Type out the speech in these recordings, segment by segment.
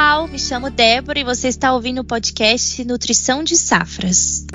pessoal, me chamo Débora e você está ouvindo o podcast Nutrição de Safras.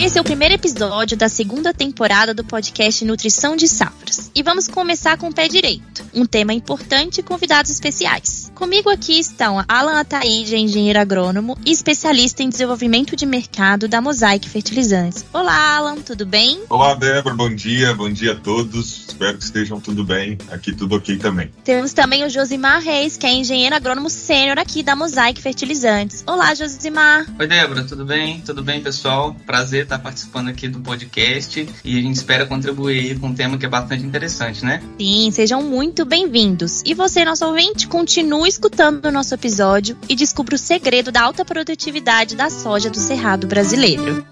Esse é o primeiro episódio da segunda temporada do podcast Nutrição de Safras. E vamos começar com o pé direito, um tema importante e convidados especiais. Comigo aqui estão Alan Ataíde, engenheiro agrônomo e especialista em desenvolvimento de mercado da Mosaic Fertilizantes. Olá, Alan, tudo bem? Olá, Débora, bom dia, bom dia a todos. Espero que estejam tudo bem. Aqui tudo ok também. Temos também o Josimar Reis, que é engenheiro agrônomo sênior aqui da Mosaic Fertilizantes. Olá, Josimar. Oi, Débora, tudo bem? Tudo bem, pessoal? Prazer estar participando aqui do podcast e a gente espera contribuir com um tema que é bastante interessante, né? Sim, sejam muito bem-vindos. E você, nosso ouvinte, continue escutando o nosso episódio e descubra o segredo da alta produtividade da soja do Cerrado brasileiro.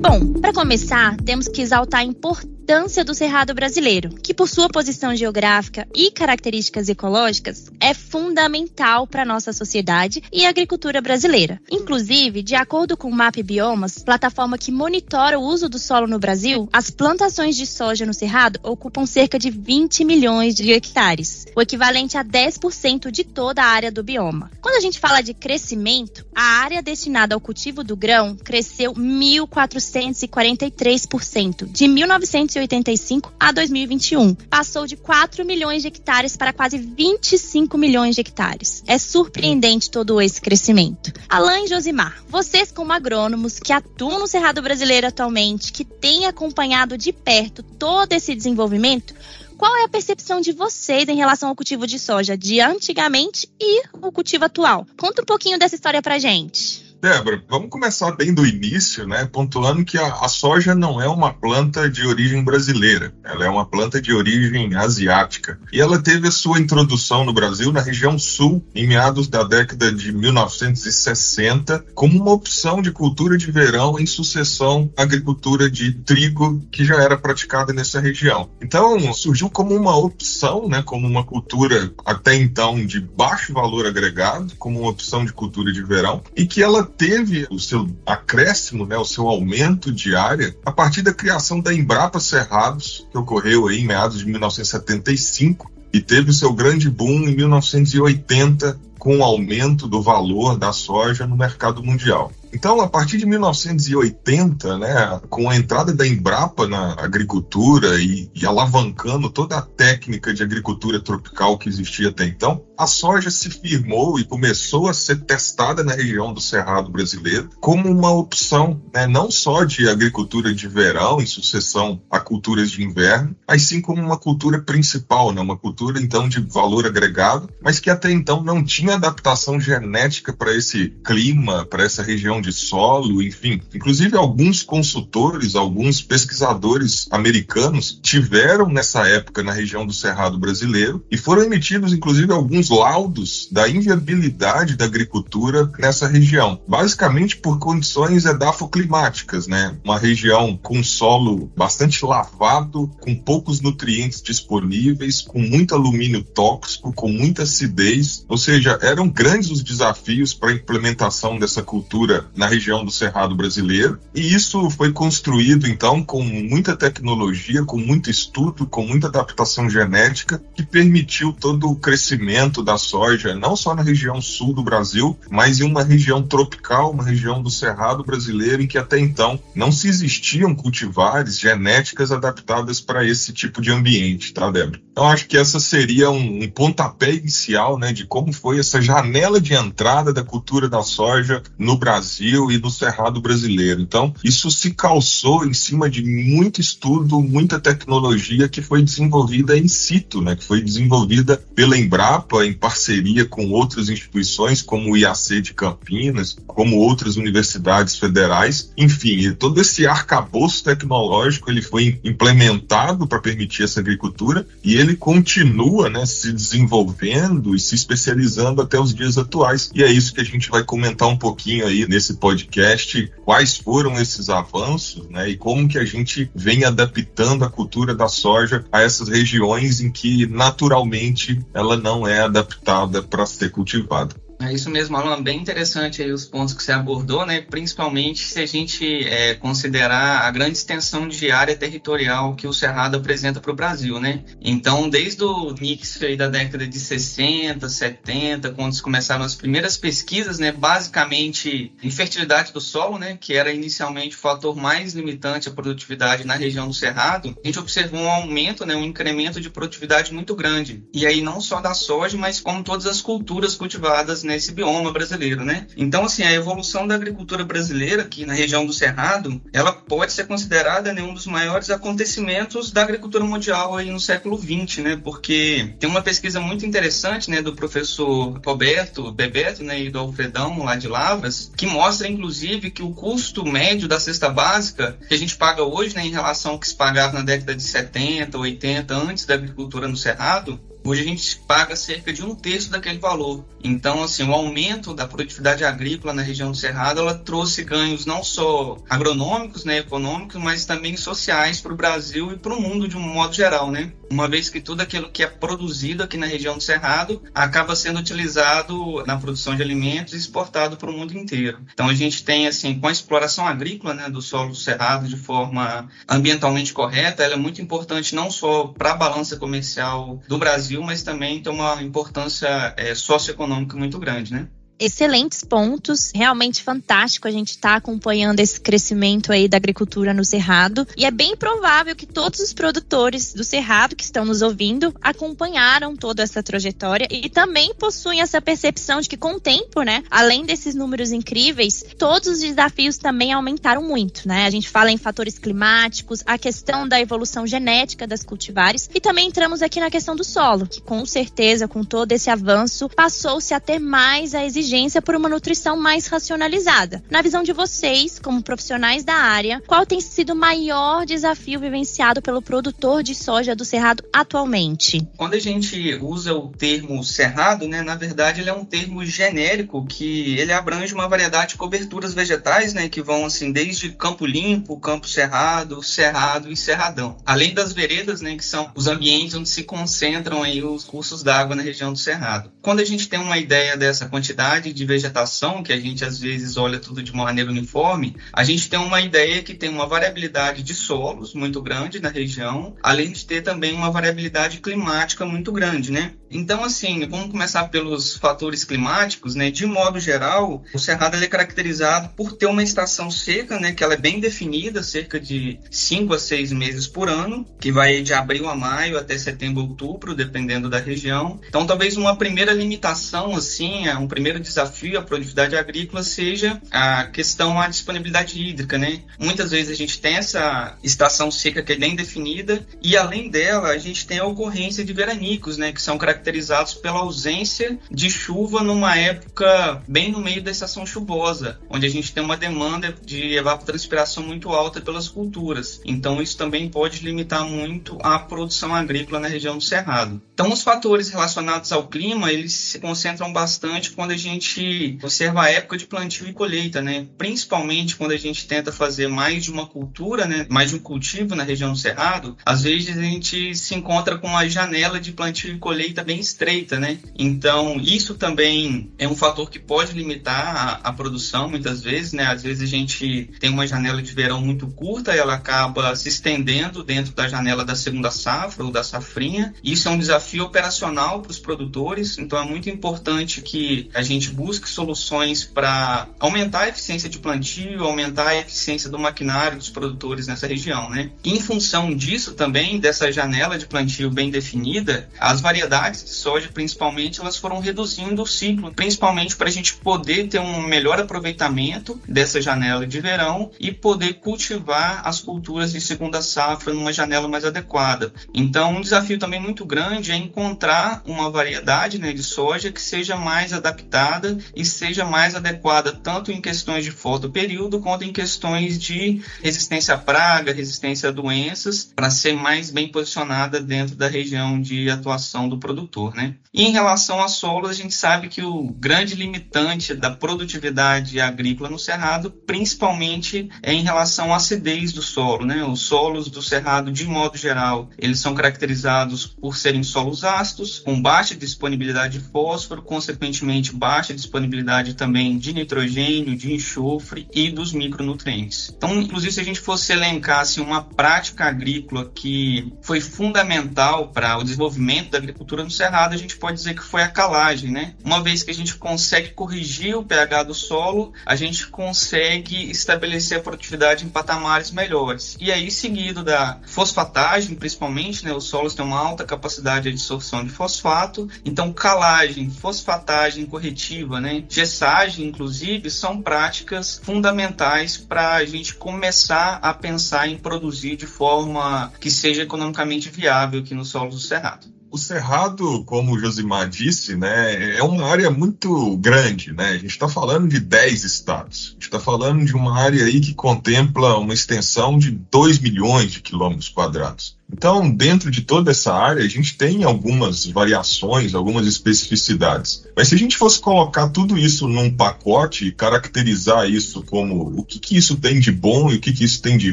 Bom, para começar, temos que exaltar a importância importância do cerrado brasileiro, que por sua posição geográfica e características ecológicas é fundamental para nossa sociedade e agricultura brasileira. Inclusive, de acordo com o MAP Biomas, plataforma que monitora o uso do solo no Brasil, as plantações de soja no cerrado ocupam cerca de 20 milhões de hectares, o equivalente a 10% de toda a área do bioma. Quando a gente fala de crescimento, a área destinada ao cultivo do grão cresceu 1.443% de 1900 1985 a 2021. Passou de 4 milhões de hectares para quase 25 milhões de hectares. É surpreendente todo esse crescimento. Alain Josimar, vocês como agrônomos que atuam no Cerrado Brasileiro atualmente, que têm acompanhado de perto todo esse desenvolvimento, qual é a percepção de vocês em relação ao cultivo de soja de antigamente e o cultivo atual? Conta um pouquinho dessa história pra gente. Débora, vamos começar bem do início, né? Pontuando que a, a, soja não é uma planta de origem brasileira, ela é uma planta de origem asiática. E ela teve a sua introdução no Brasil na região sul, em meados da década de 1960, como uma opção de cultura de verão em sucessão à agricultura de trigo que já era praticada nessa região. Então, surgiu como uma opção, né? Como uma cultura até então de baixo valor agregado, como uma opção de cultura de verão, e que ela teve o seu acréscimo, né, o seu aumento de área a partir da criação da Embrapa Cerrados, que ocorreu aí em meados de 1975 e teve o seu grande boom em 1980 com o aumento do valor da soja no mercado mundial. Então, a partir de 1980, né, com a entrada da Embrapa na agricultura e, e, alavancando toda a técnica de agricultura tropical que existia até então, a soja se firmou e começou a ser testada na região do Cerrado brasileiro como uma opção né, não só de agricultura de verão em sucessão a culturas de inverno, mas sim como uma cultura principal, né, uma cultura então de valor agregado, mas que até então não tinha adaptação genética para esse clima, para essa região de solo, enfim. Inclusive, alguns consultores, alguns pesquisadores americanos tiveram nessa época na região do Cerrado brasileiro e foram emitidos, inclusive, alguns laudos da inviabilidade da agricultura nessa região, basicamente por condições edafoclimáticas, né? Uma região com solo bastante lavado, com poucos nutrientes disponíveis, com muito alumínio tóxico, com muita acidez, ou seja, eram grandes os desafios para a implementação dessa cultura na região do Cerrado brasileiro. E isso foi construído, então, com muita tecnologia, com muito estudo, com muita adaptação genética, que permitiu todo o crescimento da soja, não só na região sul do Brasil, mas em uma região tropical, uma região do Cerrado brasileiro, em que até então não se existiam cultivares genéticas adaptadas para esse tipo de ambiente, tá, Débora? Então, acho que essa seria um, um pontapé inicial, né, de como foi essa janela de entrada da cultura da soja no Brasil Brasil e no Cerrado brasileiro. Então, isso se calçou em cima de muito estudo, muita tecnologia que foi desenvolvida in situ, né, que foi desenvolvida pela Embrapa em parceria com outras instituições, como o IAC de Campinas, como outras universidades federais. Enfim, todo esse arcabouço tecnológico ele foi implementado para permitir essa agricultura e ele continua né, se desenvolvendo e se especializando até os dias atuais. E é isso que a gente vai comentar um pouquinho aí nesse nesse podcast quais foram esses avanços né, e como que a gente vem adaptando a cultura da soja a essas regiões em que naturalmente ela não é adaptada para ser cultivada. É isso mesmo, Alan. Bem interessante aí os pontos que você abordou, né? Principalmente se a gente é, considerar a grande extensão de área territorial que o Cerrado apresenta para o Brasil, né? Então, desde o início aí da década de 60, 70, quando começaram as primeiras pesquisas, né? Basicamente, infertilidade do solo, né? Que era inicialmente o fator mais limitante à produtividade na região do Cerrado, a gente observou um aumento, né? Um incremento de produtividade muito grande. E aí não só da soja, mas como todas as culturas cultivadas nesse bioma brasileiro, né? Então, assim, a evolução da agricultura brasileira aqui na região do Cerrado, ela pode ser considerada né, um dos maiores acontecimentos da agricultura mundial aí no século XX, né? Porque tem uma pesquisa muito interessante, né, do professor Roberto Bebeto, né, e do Alfredão lá de Lavras, que mostra, inclusive, que o custo médio da cesta básica que a gente paga hoje, né, em relação ao que se pagava na década de 70, 80, antes da agricultura no Cerrado, Hoje a gente paga cerca de um terço daquele valor. Então, assim, o aumento da produtividade agrícola na região do Cerrado, ela trouxe ganhos não só agronômicos, né, econômicos, mas também sociais para o Brasil e para o mundo de um modo geral, né? Uma vez que tudo aquilo que é produzido aqui na região do Cerrado acaba sendo utilizado na produção de alimentos e exportado para o mundo inteiro. Então a gente tem assim, com a exploração agrícola, né, do solo do Cerrado de forma ambientalmente correta, ela é muito importante não só para a balança comercial do Brasil Brasil, mas também tem uma importância é, socioeconômica muito grande, né? Excelentes pontos. Realmente fantástico a gente estar tá acompanhando esse crescimento aí da agricultura no Cerrado. E é bem provável que todos os produtores do Cerrado que estão nos ouvindo acompanharam toda essa trajetória e também possuem essa percepção de que com o tempo, né, além desses números incríveis, todos os desafios também aumentaram muito, né? A gente fala em fatores climáticos, a questão da evolução genética das cultivares e também entramos aqui na questão do solo, que com certeza com todo esse avanço passou-se a ter mais a exigência por uma nutrição mais racionalizada. Na visão de vocês, como profissionais da área, qual tem sido o maior desafio vivenciado pelo produtor de soja do Cerrado atualmente? Quando a gente usa o termo cerrado, né, na verdade ele é um termo genérico que ele abrange uma variedade de coberturas vegetais, né, que vão assim desde campo limpo, campo cerrado, cerrado e cerradão. Além das veredas, né, que são os ambientes onde se concentram aí os cursos d'água na região do cerrado. Quando a gente tem uma ideia dessa quantidade de vegetação, que a gente às vezes olha tudo de maneira uniforme, a gente tem uma ideia que tem uma variabilidade de solos muito grande na região, além de ter também uma variabilidade climática muito grande, né? Então, assim, vamos começar pelos fatores climáticos, né? De modo geral, o Cerrado é caracterizado por ter uma estação seca, né? Que ela é bem definida, cerca de 5 a 6 meses por ano, que vai de abril a maio até setembro, outubro, dependendo da região. Então, talvez uma primeira limitação, assim, é um primeiro desafio à produtividade agrícola seja a questão da disponibilidade hídrica, né? Muitas vezes a gente tem essa estação seca que é bem definida e, além dela, a gente tem a ocorrência de veranicos, né? Que são caracterizados pela ausência de chuva numa época bem no meio da estação chuvosa, onde a gente tem uma demanda de evapotranspiração muito alta pelas culturas. Então isso também pode limitar muito a produção agrícola na região do Cerrado. Então os fatores relacionados ao clima, eles se concentram bastante quando a gente observa a época de plantio e colheita, né? Principalmente quando a gente tenta fazer mais de uma cultura, né? Mais de um cultivo na região do Cerrado, às vezes a gente se encontra com uma janela de plantio e colheita bem bem estreita, né? Então, isso também é um fator que pode limitar a, a, produção muitas vezes, né? Às vezes a gente tem uma janela de verão muito curta ela acaba se estendendo dentro da janela da segunda safra ou da safrinha. Isso é um desafio operacional para os produtores, então é muito importante que a gente busque soluções para aumentar a eficiência de plantio, aumentar a eficiência do maquinário dos produtores nessa região, né? em função disso também, dessa janela de plantio bem definida, as variedades de soja, principalmente, elas foram reduzindo o ciclo, principalmente para a gente poder ter um melhor aproveitamento dessa janela de verão e poder cultivar as culturas de segunda safra numa janela mais adequada. Então, um desafio também muito grande é encontrar uma variedade né, de soja que seja mais adaptada e seja mais adequada tanto em questões de fotoperíodo quanto em questões de resistência à praga, resistência a doenças, para ser mais bem posicionada dentro da região de atuação do produtor produtor. Né? E em relação a solos, a gente sabe que o grande limitante da produtividade agrícola no Cerrado, principalmente, é em relação à acidez do solo. Né? Os solos do Cerrado, de modo geral, eles são caracterizados por serem solos ácidos, com baixa disponibilidade de fósforo, consequentemente baixa disponibilidade também de nitrogênio, de enxofre e dos micronutrientes. Então, inclusive, se a gente fosse elencar assim, uma prática agrícola que foi fundamental para o desenvolvimento da agricultura no Cerrado, a gente pode dizer que foi a calagem, né? Uma vez que a gente consegue corrigir o pH do solo, a gente consegue estabelecer a produtividade em patamares melhores. E aí, seguido da fosfatagem, principalmente, né? Os solos têm uma alta capacidade de absorção de fosfato, então calagem, fosfatagem corretiva, né? Gessagem, inclusive, são práticas fundamentais para a gente começar a pensar em produzir de forma que seja economicamente viável aqui no solo do Cerrado. O Cerrado, como o Josimar disse, né, é uma área muito grande. Né? A gente está falando de 10 estados. A gente está falando de uma área aí que contempla uma extensão de 2 milhões de quilômetros quadrados. Então, dentro de toda essa área, a gente tem algumas variações, algumas especificidades. Mas se a gente fosse colocar tudo isso num pacote e caracterizar isso como o que, que isso tem de bom e o que, que isso tem de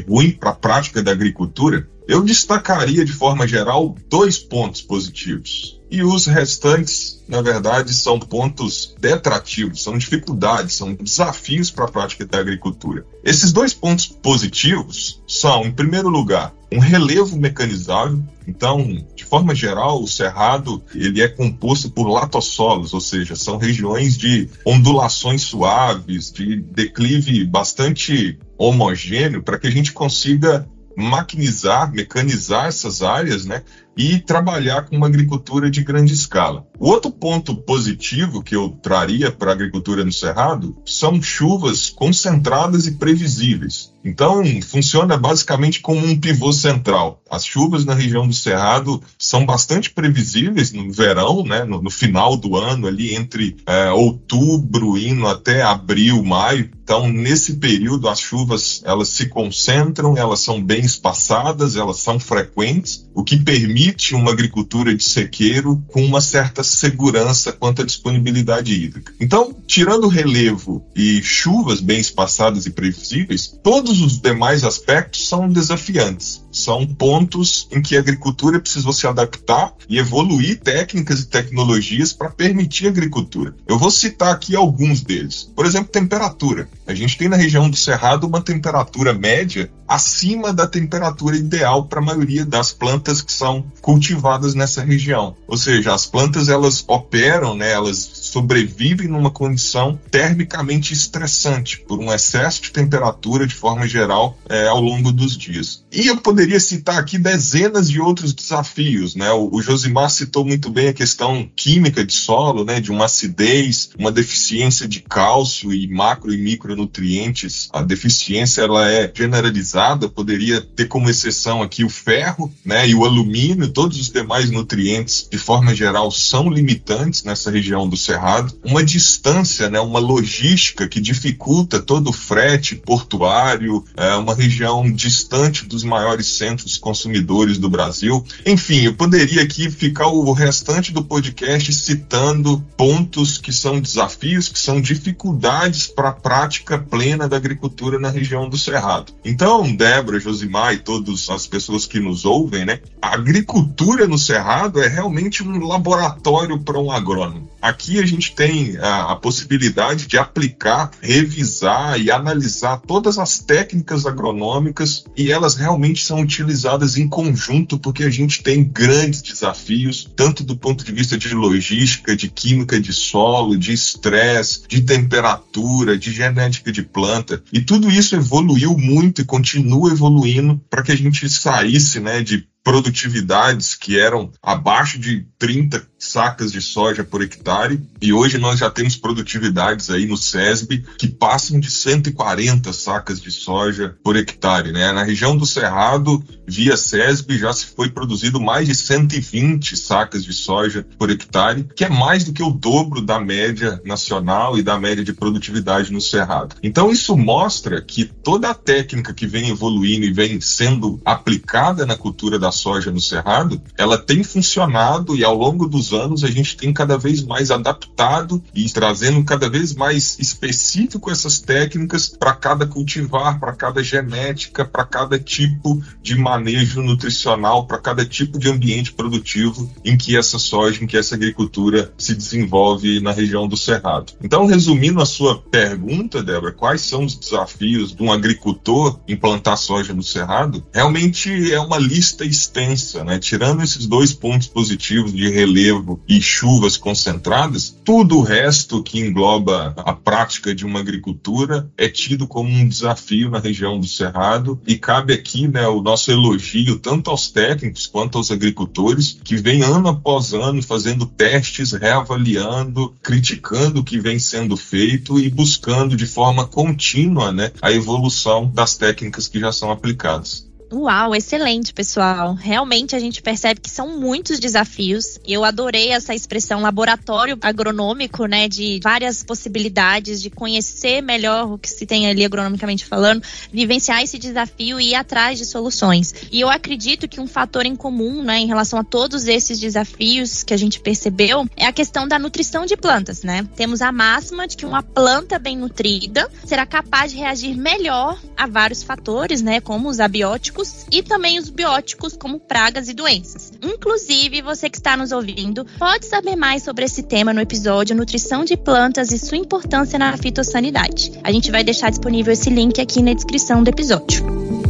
ruim para a prática da agricultura, eu destacaria de forma geral dois pontos positivos. E os restantes, na verdade, são pontos detrativos, são dificuldades, são desafios para a prática da agricultura. Esses dois pontos positivos são, em primeiro lugar, um relevo mecanizável. Então, de forma geral, o cerrado ele é composto por latossolos, ou seja, são regiões de ondulações suaves, de declive bastante homogêneo, para que a gente consiga maquinizar, mecanizar essas áreas, né? E trabalhar com uma agricultura de grande escala. O outro ponto positivo que eu traria para a agricultura no Cerrado são chuvas concentradas e previsíveis. Então, funciona basicamente como um pivô central. As chuvas na região do Cerrado são bastante previsíveis no verão, né, no, no final do ano, ali entre é, outubro indo até abril, maio. Então, nesse período, as chuvas elas se concentram, elas são bem espaçadas, elas são frequentes, o que permite uma agricultura de sequeiro com uma certa segurança quanto à disponibilidade hídrica. Então, tirando relevo e chuvas bem espaçadas e previsíveis, todos os demais aspectos são desafiantes. São pontos em que a agricultura precisou se adaptar e evoluir técnicas e tecnologias para permitir a agricultura. Eu vou citar aqui alguns deles. Por exemplo, temperatura. A gente tem na região do Cerrado uma temperatura média acima da temperatura ideal para a maioria das plantas que são cultivadas nessa região. Ou seja, as plantas elas operam, né, elas sobrevivem numa condição termicamente estressante por um excesso de temperatura de forma geral é, ao longo dos dias. E eu poderia citar aqui dezenas de outros desafios, né? O, o Josimar citou muito bem a questão química de solo, né? De uma acidez, uma deficiência de cálcio e macro e micronutrientes. A deficiência ela é generalizada, poderia ter como exceção aqui o ferro, né? E o alumínio, todos os demais nutrientes de forma geral são limitantes nessa região do Cerrado. Uma distância, né? Uma logística que dificulta todo o frete portuário, é uma região distante dos dos maiores centros consumidores do Brasil. Enfim, eu poderia aqui ficar o restante do podcast citando pontos que são desafios, que são dificuldades para a prática plena da agricultura na região do Cerrado. Então, Débora, Josimar e todas as pessoas que nos ouvem, né? A agricultura no Cerrado é realmente um laboratório para um agrônomo. Aqui a gente tem a, a possibilidade de aplicar, revisar e analisar todas as técnicas agronômicas e elas realmente são utilizadas em conjunto, porque a gente tem grandes desafios, tanto do ponto de vista de logística, de química de solo, de estresse, de temperatura, de genética de planta. E tudo isso evoluiu muito e continua evoluindo para que a gente saísse né, de produtividades que eram abaixo de 30 sacas de soja por hectare e hoje nós já temos produtividades aí no SESB que passam de 140 sacas de soja por hectare, né? Na região do Cerrado, via SESB já se foi produzido mais de 120 sacas de soja por hectare, que é mais do que o dobro da média nacional e da média de produtividade no Cerrado. Então isso mostra que toda a técnica que vem evoluindo e vem sendo aplicada na cultura da da soja no Cerrado, ela tem funcionado e ao longo dos anos a gente tem cada vez mais adaptado e trazendo cada vez mais específico essas técnicas para cada cultivar, para cada genética, para cada tipo de manejo nutricional, para cada tipo de ambiente produtivo em que essa soja, em que essa agricultura se desenvolve na região do Cerrado. Então, resumindo a sua pergunta, Débora, quais são os desafios de um agricultor implantar soja no Cerrado? Realmente é uma lista extensa, né? Tirando esses dois pontos positivos de relevo e chuvas concentradas, tudo o resto que engloba a prática de uma agricultura é tido como um desafio na região do Cerrado e cabe aqui, né, o nosso elogio tanto aos técnicos quanto aos agricultores que vêm ano após ano fazendo testes, reavaliando, criticando o que vem sendo feito e buscando de forma contínua, né, a evolução das técnicas que já são aplicadas. Uau, excelente, pessoal. Realmente a gente percebe que são muitos desafios. Eu adorei essa expressão laboratório agronômico, né, de várias possibilidades de conhecer melhor o que se tem ali agronomicamente falando, vivenciar esse desafio e ir atrás de soluções. E eu acredito que um fator em comum, né, em relação a todos esses desafios que a gente percebeu, é a questão da nutrição de plantas, né? Temos a máxima de que uma planta bem nutrida será capaz de reagir melhor a vários fatores, né, como os abióticos e também os bióticos, como pragas e doenças. Inclusive, você que está nos ouvindo pode saber mais sobre esse tema no episódio Nutrição de Plantas e sua importância na fitossanidade. A gente vai deixar disponível esse link aqui na descrição do episódio.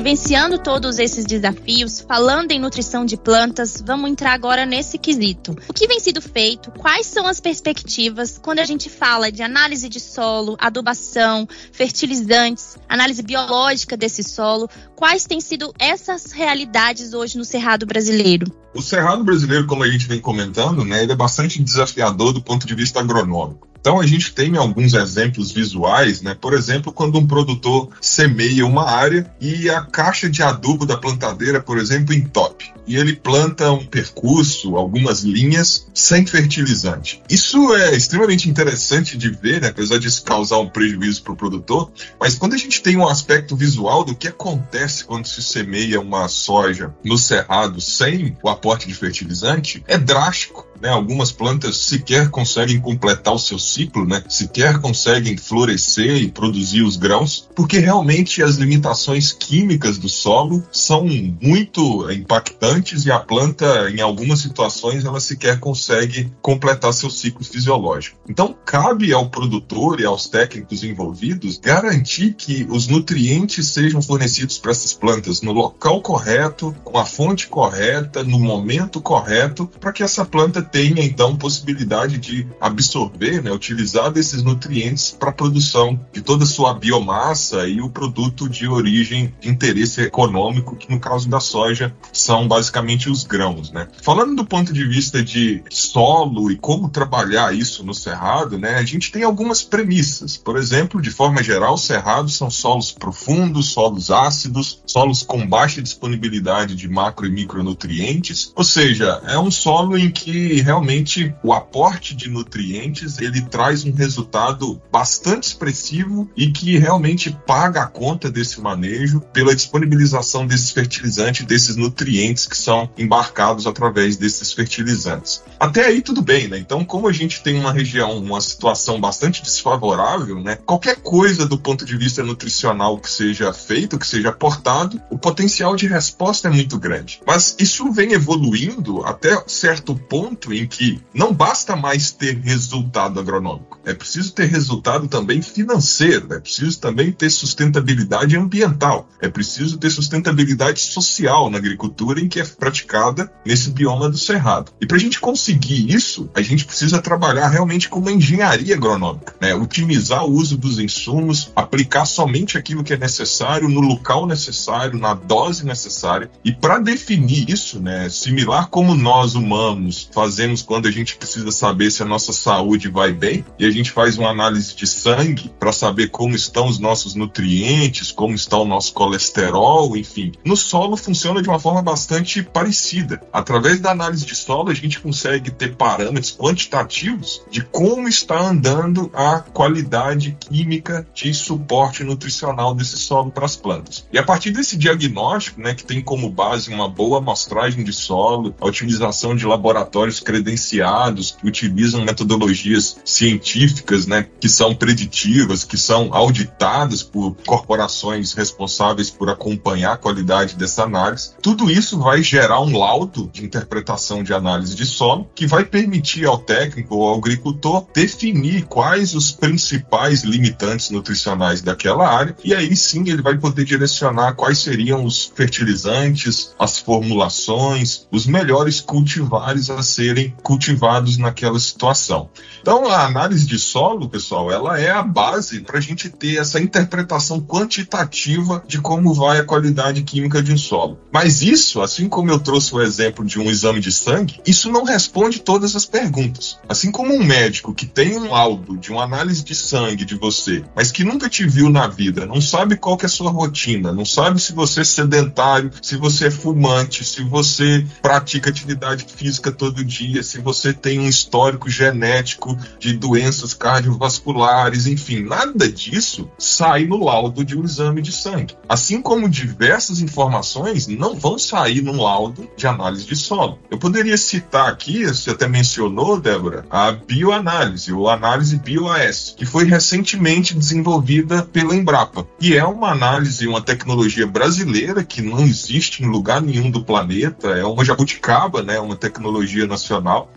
Vivenciando todos esses desafios, falando em nutrição de plantas, vamos entrar agora nesse quesito. O que vem sido feito? Quais são as perspectivas quando a gente fala de análise de solo, adubação, fertilizantes, análise biológica desse solo? Quais têm sido essas realidades hoje no Cerrado brasileiro? O Cerrado brasileiro, como a gente vem comentando, né, ele é bastante desafiador do ponto de vista agronômico. Então a gente tem alguns exemplos visuais, né? Por exemplo, quando um produtor semeia uma área e a caixa de adubo da plantadeira, por exemplo, entope. E ele planta um percurso, algumas linhas, sem fertilizante. Isso é extremamente interessante de ver, né? apesar de isso causar um prejuízo para o produtor. Mas quando a gente tem um aspecto visual do que acontece quando se semeia uma soja no cerrado sem o aporte de fertilizante, é drástico. Né? Algumas plantas sequer conseguem completar o seu ciclo, né? sequer conseguem florescer e produzir os grãos, porque realmente as limitações químicas do solo são muito impactantes e a planta, em algumas situações, ela sequer consegue completar seu ciclo fisiológico. Então, cabe ao produtor e aos técnicos envolvidos garantir que os nutrientes sejam fornecidos para essas plantas no local correto, com a fonte correta, no momento correto, para que essa planta tenha então possibilidade de absorver, né, utilizar desses nutrientes para a produção de toda a sua biomassa e o produto de origem de interesse econômico, que no caso da soja são basicamente os grãos, né? Falando do ponto de vista de solo e como trabalhar isso no cerrado, né, a gente tem algumas premissas. Por exemplo, de forma geral, cerrados são solos profundos, solos ácidos, solos com baixa disponibilidade de macro e micronutrientes, ou seja, é um solo em que realmente o aporte de nutrientes ele traz um resultado bastante expressivo e que realmente paga a conta desse manejo pela disponibilização desses fertilizantes, desses nutrientes que são embarcados através desses fertilizantes. Até aí tudo bem, né? Então, como a gente tem uma região, uma situação bastante desfavorável, né? Qualquer coisa do ponto de vista nutricional que seja feito, que seja aportado, o potencial de resposta é muito grande. Mas isso vem evoluindo até certo ponto em que não basta mais ter resultado agronômico, é preciso ter resultado também financeiro, é preciso também ter sustentabilidade ambiental, é preciso ter sustentabilidade social na agricultura em que é praticada nesse bioma do cerrado. E para a gente conseguir isso, a gente precisa trabalhar realmente com uma engenharia agronômica, né? otimizar o uso dos insumos, aplicar somente aquilo que é necessário no local necessário, na dose necessária. E para definir isso, né, similar como nós humanos fazemos fazemos quando a gente precisa saber se a nossa saúde vai bem, e a gente faz uma análise de sangue para saber como estão os nossos nutrientes, como está o nosso colesterol, enfim. No solo funciona de uma forma bastante parecida. Através da análise de solo, a gente consegue ter parâmetros quantitativos de como está andando a qualidade química de suporte nutricional desse solo para as plantas. E a partir desse diagnóstico, né, que tem como base uma boa amostragem de solo, a utilização de laboratórios credenciados que utilizam metodologias científicas, né, que são preditivas, que são auditadas por corporações responsáveis por acompanhar a qualidade dessa análise. Tudo isso vai gerar um laudo de interpretação de análise de solo que vai permitir ao técnico ou ao agricultor definir quais os principais limitantes nutricionais daquela área e aí sim ele vai poder direcionar quais seriam os fertilizantes, as formulações, os melhores cultivares a serem cultivados naquela situação. Então, a análise de solo, pessoal, ela é a base para a gente ter essa interpretação quantitativa de como vai a qualidade química de um solo. Mas isso, assim como eu trouxe o exemplo de um exame de sangue, isso não responde todas as perguntas. Assim como um médico que tem um laudo de uma análise de sangue de você, mas que nunca te viu na vida, não sabe qual que é a sua rotina, não sabe se você é sedentário, se você é fumante, se você pratica atividade física todo dia, se você tem um histórico genético de doenças cardiovasculares, enfim, nada disso sai no laudo de um exame de sangue. Assim como diversas informações não vão sair no laudo de análise de solo. Eu poderia citar aqui, você até mencionou, Débora, a bioanálise, ou análise BioAS, que foi recentemente desenvolvida pela Embrapa. E é uma análise, uma tecnologia brasileira que não existe em lugar nenhum do planeta, é uma jabuticaba, né, uma tecnologia nacional,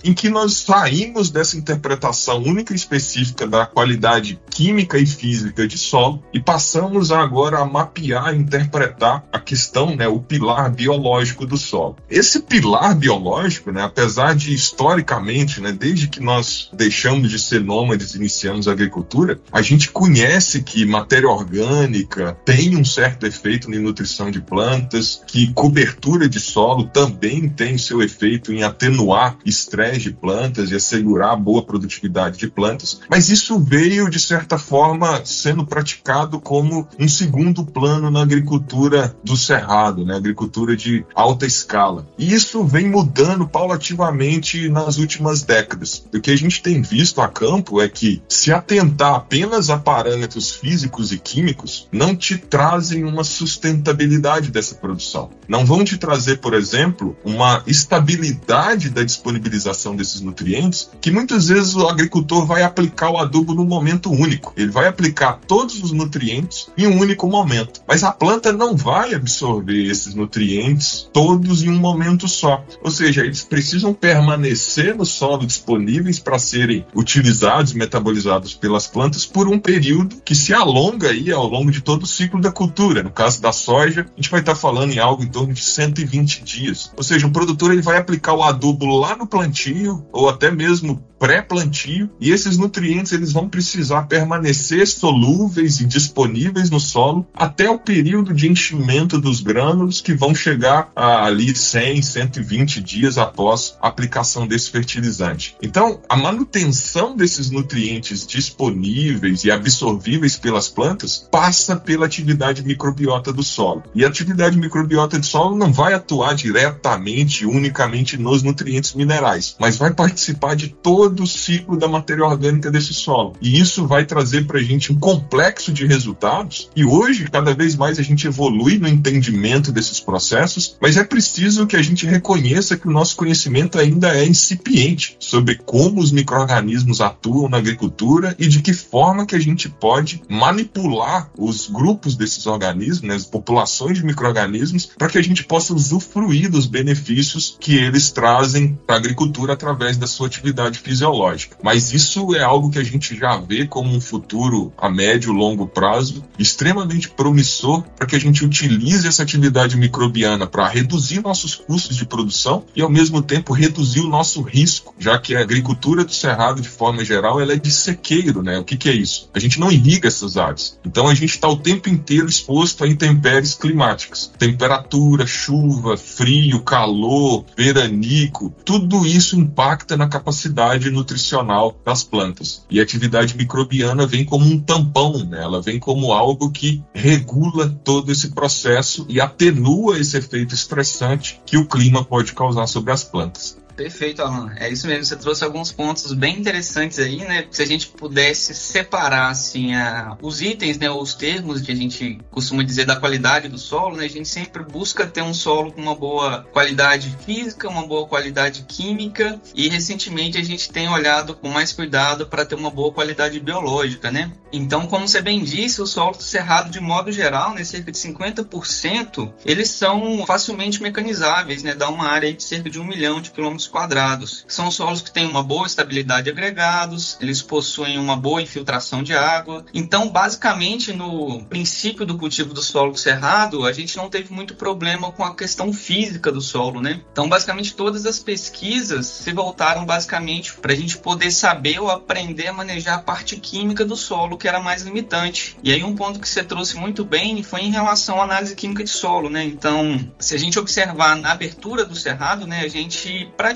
em que nós saímos dessa interpretação única e específica da qualidade química e física de solo e passamos agora a mapear e interpretar a questão, né, o pilar biológico do solo. Esse pilar biológico, né, apesar de historicamente, né, desde que nós deixamos de ser nômades e iniciamos a agricultura, a gente conhece que matéria orgânica tem um certo efeito na nutrição de plantas, que cobertura de solo também tem seu efeito em atenuar estresse de plantas e assegurar boa produtividade de plantas, mas isso veio de certa forma sendo praticado como um segundo plano na agricultura do cerrado, né, agricultura de alta escala. E isso vem mudando paulativamente nas últimas décadas. O que a gente tem visto a campo é que se atentar apenas a parâmetros físicos e químicos não te trazem uma sustentabilidade dessa produção. Não vão te trazer, por exemplo, uma estabilidade da disponibilização desses nutrientes, que muitas vezes o agricultor vai aplicar o adubo num momento único. Ele vai aplicar todos os nutrientes em um único momento. Mas a planta não vai absorver esses nutrientes todos em um momento só. Ou seja, eles precisam permanecer no solo disponíveis para serem utilizados metabolizados pelas plantas por um período que se alonga aí ao longo de todo o ciclo da cultura. No caso da soja, a gente vai estar falando em algo em torno de 120 dias. Ou seja, o produtor ele vai aplicar o adubo lá no plantio ou até mesmo pré-plantio e esses nutrientes eles vão precisar permanecer solúveis e disponíveis no solo até o período de enchimento dos grânulos que vão chegar a ali 100, 120 dias após a aplicação desse fertilizante. Então, a manutenção desses nutrientes disponíveis e absorvíveis pelas plantas passa pela atividade microbiota do solo. E a atividade microbiota do solo não vai atuar diretamente, unicamente nos nutrientes minerais, mas vai participar de todo do ciclo da matéria orgânica desse solo. E isso vai trazer para a gente um complexo de resultados. E hoje, cada vez mais, a gente evolui no entendimento desses processos, mas é preciso que a gente reconheça que o nosso conhecimento ainda é incipiente sobre como os micro-organismos atuam na agricultura e de que forma que a gente pode manipular os grupos desses organismos, né, as populações de micro-organismos, para que a gente possa usufruir dos benefícios que eles trazem para a agricultura através da sua atividade fisiológica. Mas isso é algo que a gente já vê como um futuro a médio e longo prazo extremamente promissor para que a gente utilize essa atividade microbiana para reduzir nossos custos de produção e ao mesmo tempo reduzir o nosso risco, já que a agricultura do cerrado de forma geral ela é de sequeiro, né? O que, que é isso? A gente não irriga essas áreas. Então a gente está o tempo inteiro exposto a intempéries climáticas, temperatura, chuva, frio, calor, veranico, tudo tudo isso impacta na capacidade nutricional das plantas. E a atividade microbiana vem como um tampão, né? ela vem como algo que regula todo esse processo e atenua esse efeito estressante que o clima pode causar sobre as plantas. Perfeito, Alan. É isso mesmo. Você trouxe alguns pontos bem interessantes aí, né? Se a gente pudesse separar, assim, a, os itens, né? Os termos que a gente costuma dizer da qualidade do solo, né? A gente sempre busca ter um solo com uma boa qualidade física, uma boa qualidade química e recentemente a gente tem olhado com mais cuidado para ter uma boa qualidade biológica, né? Então, como você bem disse, o solo do cerrado, de modo geral, né? Cerca de 50%, eles são facilmente mecanizáveis, né? Dá uma área de cerca de um milhão de quilômetros quilômetros quadrados. São solos que têm uma boa estabilidade de agregados, eles possuem uma boa infiltração de água. Então, basicamente, no princípio do cultivo do solo cerrado, a gente não teve muito problema com a questão física do solo, né? Então, basicamente, todas as pesquisas se voltaram basicamente para a gente poder saber ou aprender a manejar a parte química do solo, que era mais limitante. E aí, um ponto que você trouxe muito bem foi em relação à análise química de solo, né? Então, se a gente observar na abertura do cerrado, né, a gente praticamente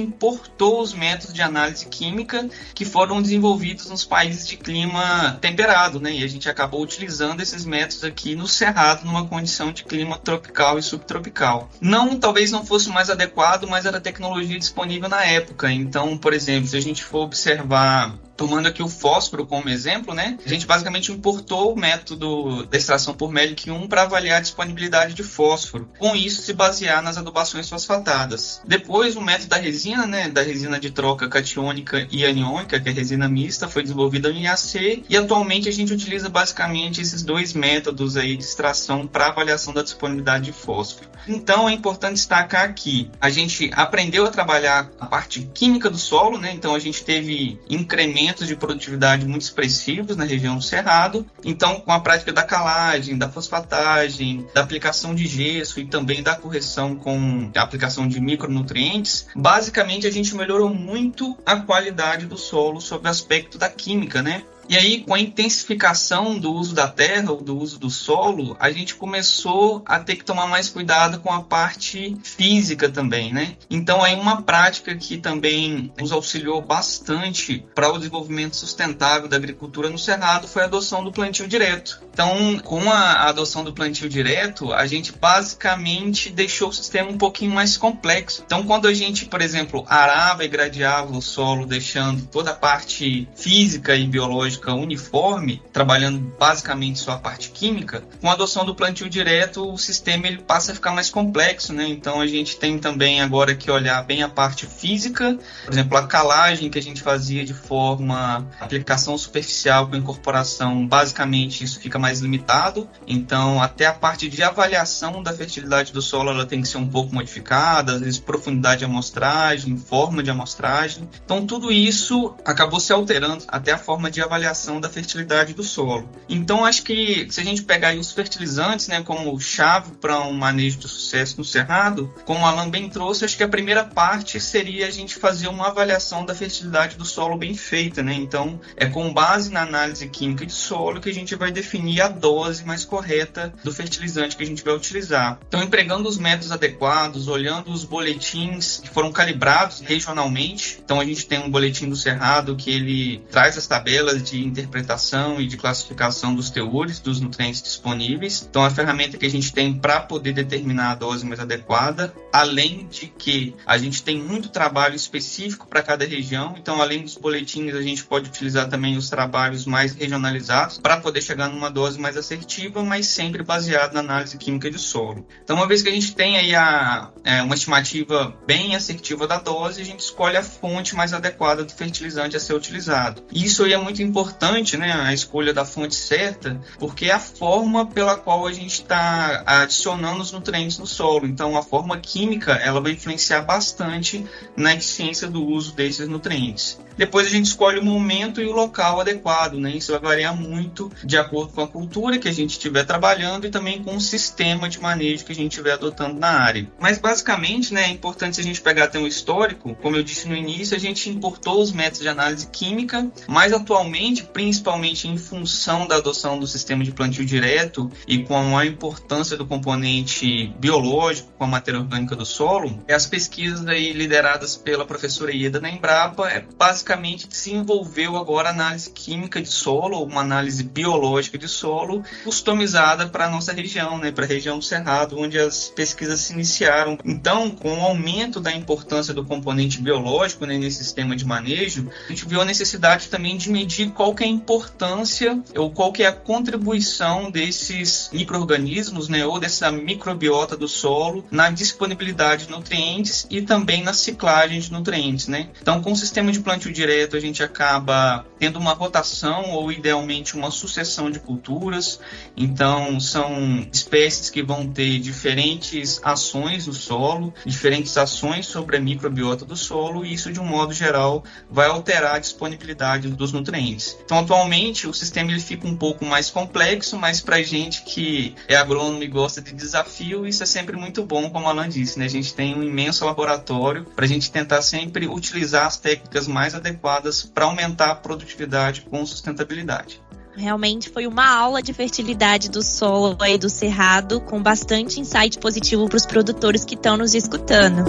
importou os métodos de análise química que foram desenvolvidos nos países de clima temperado, né? E a gente acabou utilizando esses métodos aqui no Cerrado, numa condição de clima tropical e subtropical. Não, talvez não fosse mais adequado, mas era tecnologia disponível na época. Então, por exemplo, se a gente for observar tomando aqui o fósforo como exemplo, né? A gente basicamente importou o método da extração por Melick 1 para avaliar a disponibilidade de fósforo. Com isso, se basear nas adubações fosfatadas. Depois, o método da resina, né? Da resina de troca catiônica e aniônica, que é resina mista, foi desenvolvida no IAC e atualmente a gente utiliza basicamente esses dois métodos aí de extração para avaliação da disponibilidade de fósforo. Então, é importante destacar que a gente aprendeu a trabalhar a parte química do solo, né? Então, a gente teve incremento aumentos de produtividade muito expressivos na região do Cerrado. Então, com a prática da calagem, da fosfatagem, da aplicação de gesso e também da correção com a aplicação de micronutrientes, basicamente a gente melhorou muito a qualidade do solo sob o aspecto da química, né? E aí, com a intensificação do uso da terra ou do uso do solo, a gente começou a ter que tomar mais cuidado com a parte física também, né? Então, aí uma prática que também nos auxiliou bastante para o desenvolvimento sustentável da agricultura no Cerrado foi a adoção do plantio direto. Então, com a adoção do plantio direto, a gente basicamente deixou o sistema um pouquinho mais complexo. Então, quando a gente, por exemplo, arava e gradeava o solo, deixando toda a parte física e biológica uniforme, trabalhando basicamente só a parte química, com a adoção do plantio direto, o sistema ele passa a ficar mais complexo, né? Então a gente tem também agora que olhar bem a parte física, por exemplo, a calagem que a gente fazia de forma aplicação superficial com incorporação, basicamente isso fica mais limitado. Então, até a parte de avaliação da fertilidade do solo, ela tem que ser um pouco modificada, às vezes profundidade de amostragem, forma de amostragem. Então, tudo isso acabou se alterando até a forma de avaliação avaliação da fertilidade do solo. Então, acho que se a gente pegar os fertilizantes, né, como chave para um manejo de sucesso no cerrado, como o Alan bem trouxe, acho que a primeira parte seria a gente fazer uma avaliação da fertilidade do solo bem feita, né? Então, é com base na análise química de solo que a gente vai definir a dose mais correta do fertilizante que a gente vai utilizar. Então, empregando os métodos adequados, olhando os boletins que foram calibrados regionalmente. Então, a gente tem um boletim do cerrado que ele traz as tabelas de interpretação e de classificação dos teores dos nutrientes disponíveis. Então, a ferramenta que a gente tem para poder determinar a dose mais adequada, além de que a gente tem muito trabalho específico para cada região. Então, além dos boletins, a gente pode utilizar também os trabalhos mais regionalizados para poder chegar numa dose mais assertiva, mas sempre baseado na análise química de solo. Então, uma vez que a gente tem aí a, é, uma estimativa bem assertiva da dose, a gente escolhe a fonte mais adequada do fertilizante a ser utilizado. Isso aí é muito importante importante, né, a escolha da fonte certa, porque é a forma pela qual a gente está adicionando os nutrientes no solo. Então, a forma química ela vai influenciar bastante na eficiência do uso desses nutrientes. Depois a gente escolhe o momento e o local adequado, né? Isso vai variar muito de acordo com a cultura que a gente estiver trabalhando e também com o sistema de manejo que a gente estiver adotando na área. Mas basicamente, né, é importante a gente pegar até um histórico. Como eu disse no início, a gente importou os métodos de análise química, mas atualmente atualmente, principalmente em função da adoção do sistema de plantio direto e com a importância do componente biológico com a matéria orgânica do solo, as pesquisas aí lideradas pela professora Ieda na Embrapa é basicamente desenvolveu agora análise química de solo, uma análise biológica de solo, customizada para a nossa região, né, para a região do Cerrado, onde as pesquisas se iniciaram. Então, com o aumento da importância do componente biológico né, nesse sistema de manejo, a gente viu a necessidade também de medir qual que é a importância ou qual que é a contribuição desses micro-organismos, né, ou dessa microbiota do solo na disponibilidade de nutrientes e também na ciclagem de nutrientes, né? Então, com o sistema de plantio direto, a gente acaba tendo uma rotação ou idealmente uma sucessão de culturas. Então, são espécies que vão ter diferentes ações no solo, diferentes ações sobre a microbiota do solo, e isso, de um modo geral, vai alterar a disponibilidade dos nutrientes. Então, atualmente, o sistema ele fica um pouco mais complexo, mas para gente que é agrônomo e gosta de desafio, isso é sempre muito bom, como a Alan disse, né? A gente tem um imenso laboratório para a gente tentar sempre utilizar as técnicas mais adequadas para aumentar a produtividade com sustentabilidade. Realmente foi uma aula de fertilidade do solo e do cerrado, com bastante insight positivo para os produtores que estão nos escutando.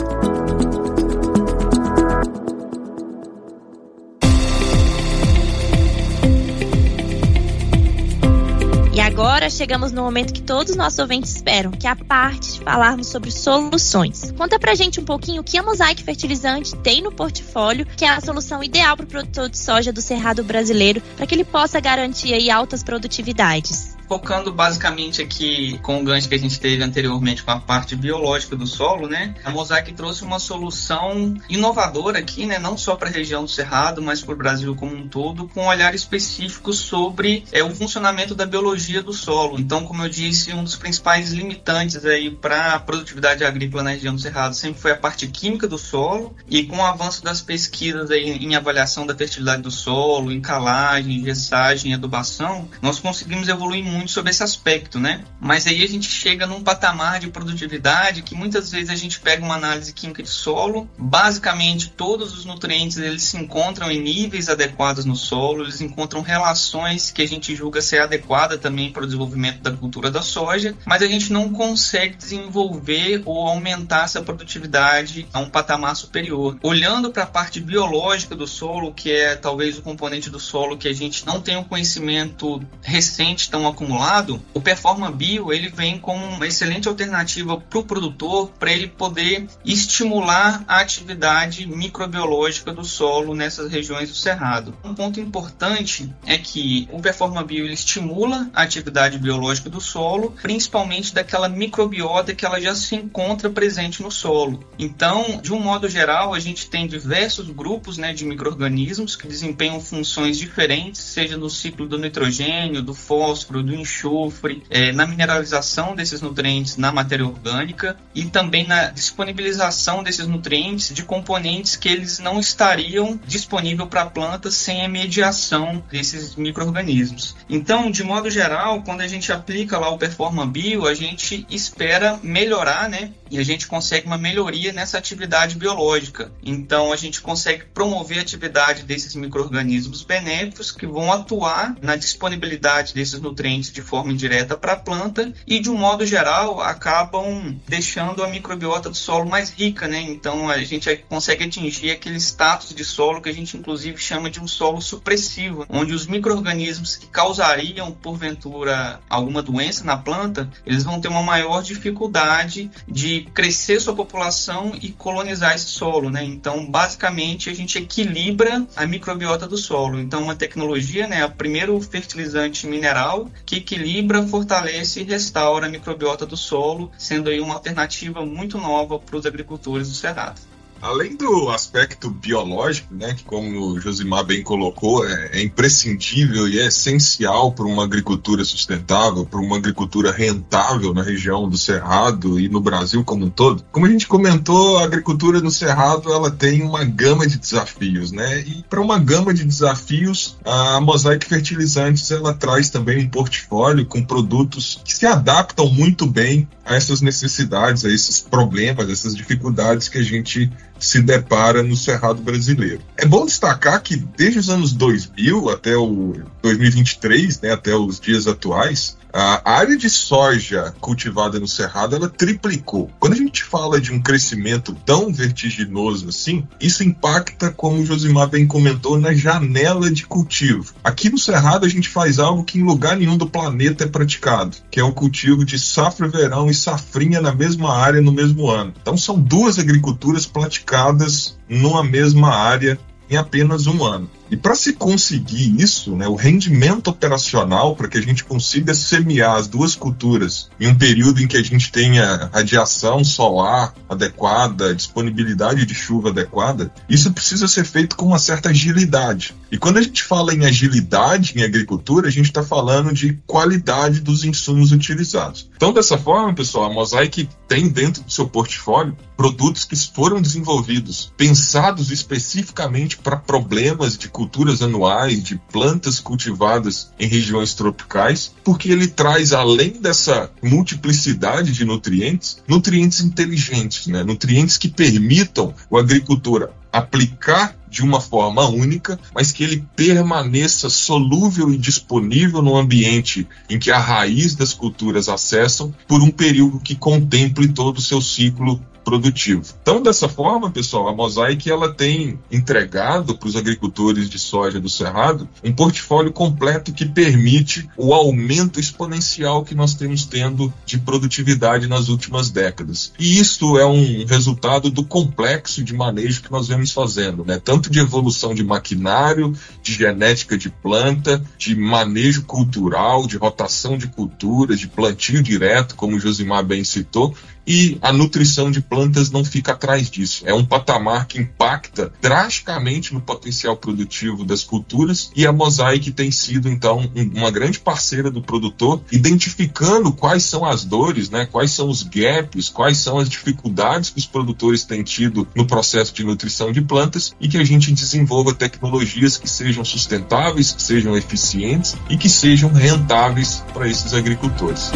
Agora chegamos no momento que todos os nossos ouvintes esperam, que é a parte de falarmos sobre soluções. Conta pra gente um pouquinho o que a Mosaic Fertilizante tem no portfólio, que é a solução ideal para o produtor de soja do cerrado brasileiro, para que ele possa garantir aí altas produtividades focando basicamente aqui com o gancho que a gente teve anteriormente com a parte biológica do solo, né? A Mosaic trouxe uma solução inovadora aqui, né? Não só para a região do Cerrado, mas para o Brasil como um todo, com um olhar específico sobre é, o funcionamento da biologia do solo. Então, como eu disse, um dos principais limitantes aí para a produtividade agrícola na região do Cerrado sempre foi a parte química do solo e com o avanço das pesquisas aí em avaliação da fertilidade do solo, em calagem, gessagem, adubação, nós conseguimos evoluir muito sobre esse aspecto, né? Mas aí a gente chega num patamar de produtividade que muitas vezes a gente pega uma análise química de solo, basicamente todos os nutrientes eles se encontram em níveis adequados no solo, eles encontram relações que a gente julga ser adequada também para o desenvolvimento da cultura da soja, mas a gente não consegue desenvolver ou aumentar essa produtividade a um patamar superior. Olhando para a parte biológica do solo, que é talvez o componente do solo que a gente não tem um conhecimento recente tão acumulado acumulado, o Performa Bio ele vem como uma excelente alternativa para o produtor para ele poder estimular a atividade microbiológica do solo nessas regiões do cerrado. Um ponto importante é que o Performa Bio ele estimula a atividade biológica do solo, principalmente daquela microbiota que ela já se encontra presente no solo. Então, de um modo geral, a gente tem diversos grupos né, de micro-organismos que desempenham funções diferentes, seja no ciclo do nitrogênio, do fósforo, do enxofre, é, na mineralização desses nutrientes na matéria orgânica e também na disponibilização desses nutrientes de componentes que eles não estariam disponíveis para a planta sem a mediação desses micro-organismos. Então, de modo geral, quando a gente aplica lá o Performa Bio, a gente espera melhorar, né? E a gente consegue uma melhoria nessa atividade biológica. Então, a gente consegue promover a atividade desses micro-organismos benéficos que vão atuar na disponibilidade desses nutrientes nutrientes de forma indireta para a planta e, de um modo geral, acabam deixando a microbiota do solo mais rica, né? Então a gente consegue atingir aquele status de solo que a gente inclusive chama de um solo supressivo, onde os micro-organismos que causariam, porventura, alguma doença na planta, eles vão ter uma maior dificuldade de crescer sua população e colonizar esse solo, né? Então, basicamente, a gente equilibra a microbiota do solo. Então, uma tecnologia, né, é o primeiro fertilizante mineral que que equilibra, fortalece e restaura a microbiota do solo, sendo aí uma alternativa muito nova para os agricultores do Cerrado. Além do aspecto biológico, né, que como o Josimar bem colocou, é, é imprescindível e é essencial para uma agricultura sustentável, para uma agricultura rentável na região do Cerrado e no Brasil como um todo. Como a gente comentou, a agricultura no Cerrado ela tem uma gama de desafios, né? E para uma gama de desafios, a Mosaic Fertilizantes ela traz também um portfólio com produtos que se adaptam muito bem a essas necessidades, a esses problemas, essas dificuldades que a gente se depara no cerrado brasileiro. É bom destacar que desde os anos 2000 até o 2023, né, até os dias atuais, a área de soja cultivada no Cerrado ela triplicou. Quando a gente fala de um crescimento tão vertiginoso assim, isso impacta, como o Josimar bem comentou, na janela de cultivo. Aqui no Cerrado a gente faz algo que em lugar nenhum do planeta é praticado, que é o cultivo de safra verão e safrinha na mesma área no mesmo ano. Então são duas agriculturas praticadas numa mesma área em apenas um ano. E para se conseguir isso, né, o rendimento operacional, para que a gente consiga semear as duas culturas em um período em que a gente tenha radiação solar adequada, disponibilidade de chuva adequada, isso precisa ser feito com uma certa agilidade. E quando a gente fala em agilidade em agricultura, a gente está falando de qualidade dos insumos utilizados. Então, dessa forma, pessoal, a Mosaic tem dentro do seu portfólio produtos que foram desenvolvidos, pensados especificamente para problemas de culturas anuais, de plantas cultivadas em regiões tropicais, porque ele traz, além dessa multiplicidade de nutrientes, nutrientes inteligentes, né? nutrientes que permitam o agricultor aplicar de uma forma única, mas que ele permaneça solúvel e disponível no ambiente em que a raiz das culturas acessam por um período que contemple todo o seu ciclo produtivo. Então, dessa forma, pessoal, a Mosaic ela tem entregado para os agricultores de soja do Cerrado um portfólio completo que permite o aumento exponencial que nós temos tendo de produtividade nas últimas décadas. E isso é um resultado do complexo de manejo que nós vemos fazendo, né? Tanto de evolução de maquinário, de genética de planta, de manejo cultural, de rotação de culturas, de plantio direto, como o Josimar bem citou, e a nutrição de plantas não fica atrás disso. É um patamar que impacta drasticamente no potencial produtivo das culturas e a Mosaic tem sido então uma grande parceira do produtor, identificando quais são as dores, né, quais são os gaps, quais são as dificuldades que os produtores têm tido no processo de nutrição de plantas e que a gente desenvolva tecnologias que sejam sustentáveis, que sejam eficientes e que sejam rentáveis para esses agricultores.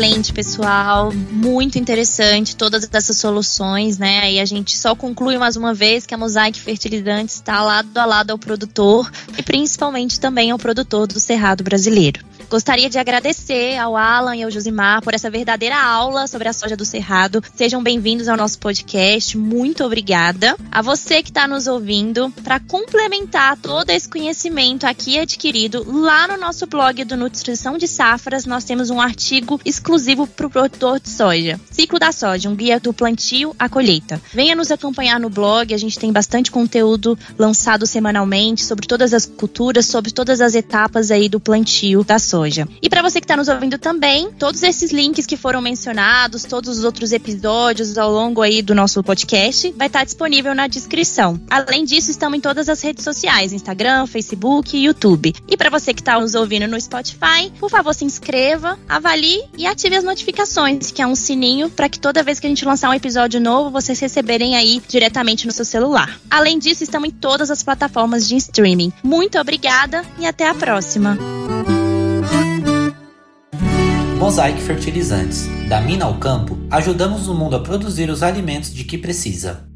Excelente, pessoal. Muito interessante todas essas soluções, né? E a gente só conclui mais uma vez que a Mosaic Fertilizantes está lado a lado ao produtor e principalmente também ao produtor do Cerrado brasileiro. Gostaria de agradecer ao Alan e ao Josimar por essa verdadeira aula sobre a soja do Cerrado. Sejam bem-vindos ao nosso podcast. Muito obrigada. A você que está nos ouvindo, para complementar todo esse conhecimento aqui adquirido, lá no nosso blog do Nutrição de Safras, nós temos um artigo exclusivo para o produtor de soja. Ciclo da soja, um guia do plantio à colheita. Venha nos acompanhar no blog, a gente tem bastante conteúdo lançado semanalmente sobre todas as culturas, sobre todas as etapas aí do plantio da soja. E para você que está nos ouvindo também, todos esses links que foram mencionados, todos os outros episódios ao longo aí do nosso podcast, vai estar tá disponível na descrição. Além disso, estamos em todas as redes sociais: Instagram, Facebook YouTube. E para você que está nos ouvindo no Spotify, por favor, se inscreva, avalie e ative as notificações, que é um sininho para que toda vez que a gente lançar um episódio novo, vocês receberem aí diretamente no seu celular. Além disso, estamos em todas as plataformas de streaming. Muito obrigada e até a próxima. Mosaic Fertilizantes. Da mina ao campo, ajudamos o mundo a produzir os alimentos de que precisa.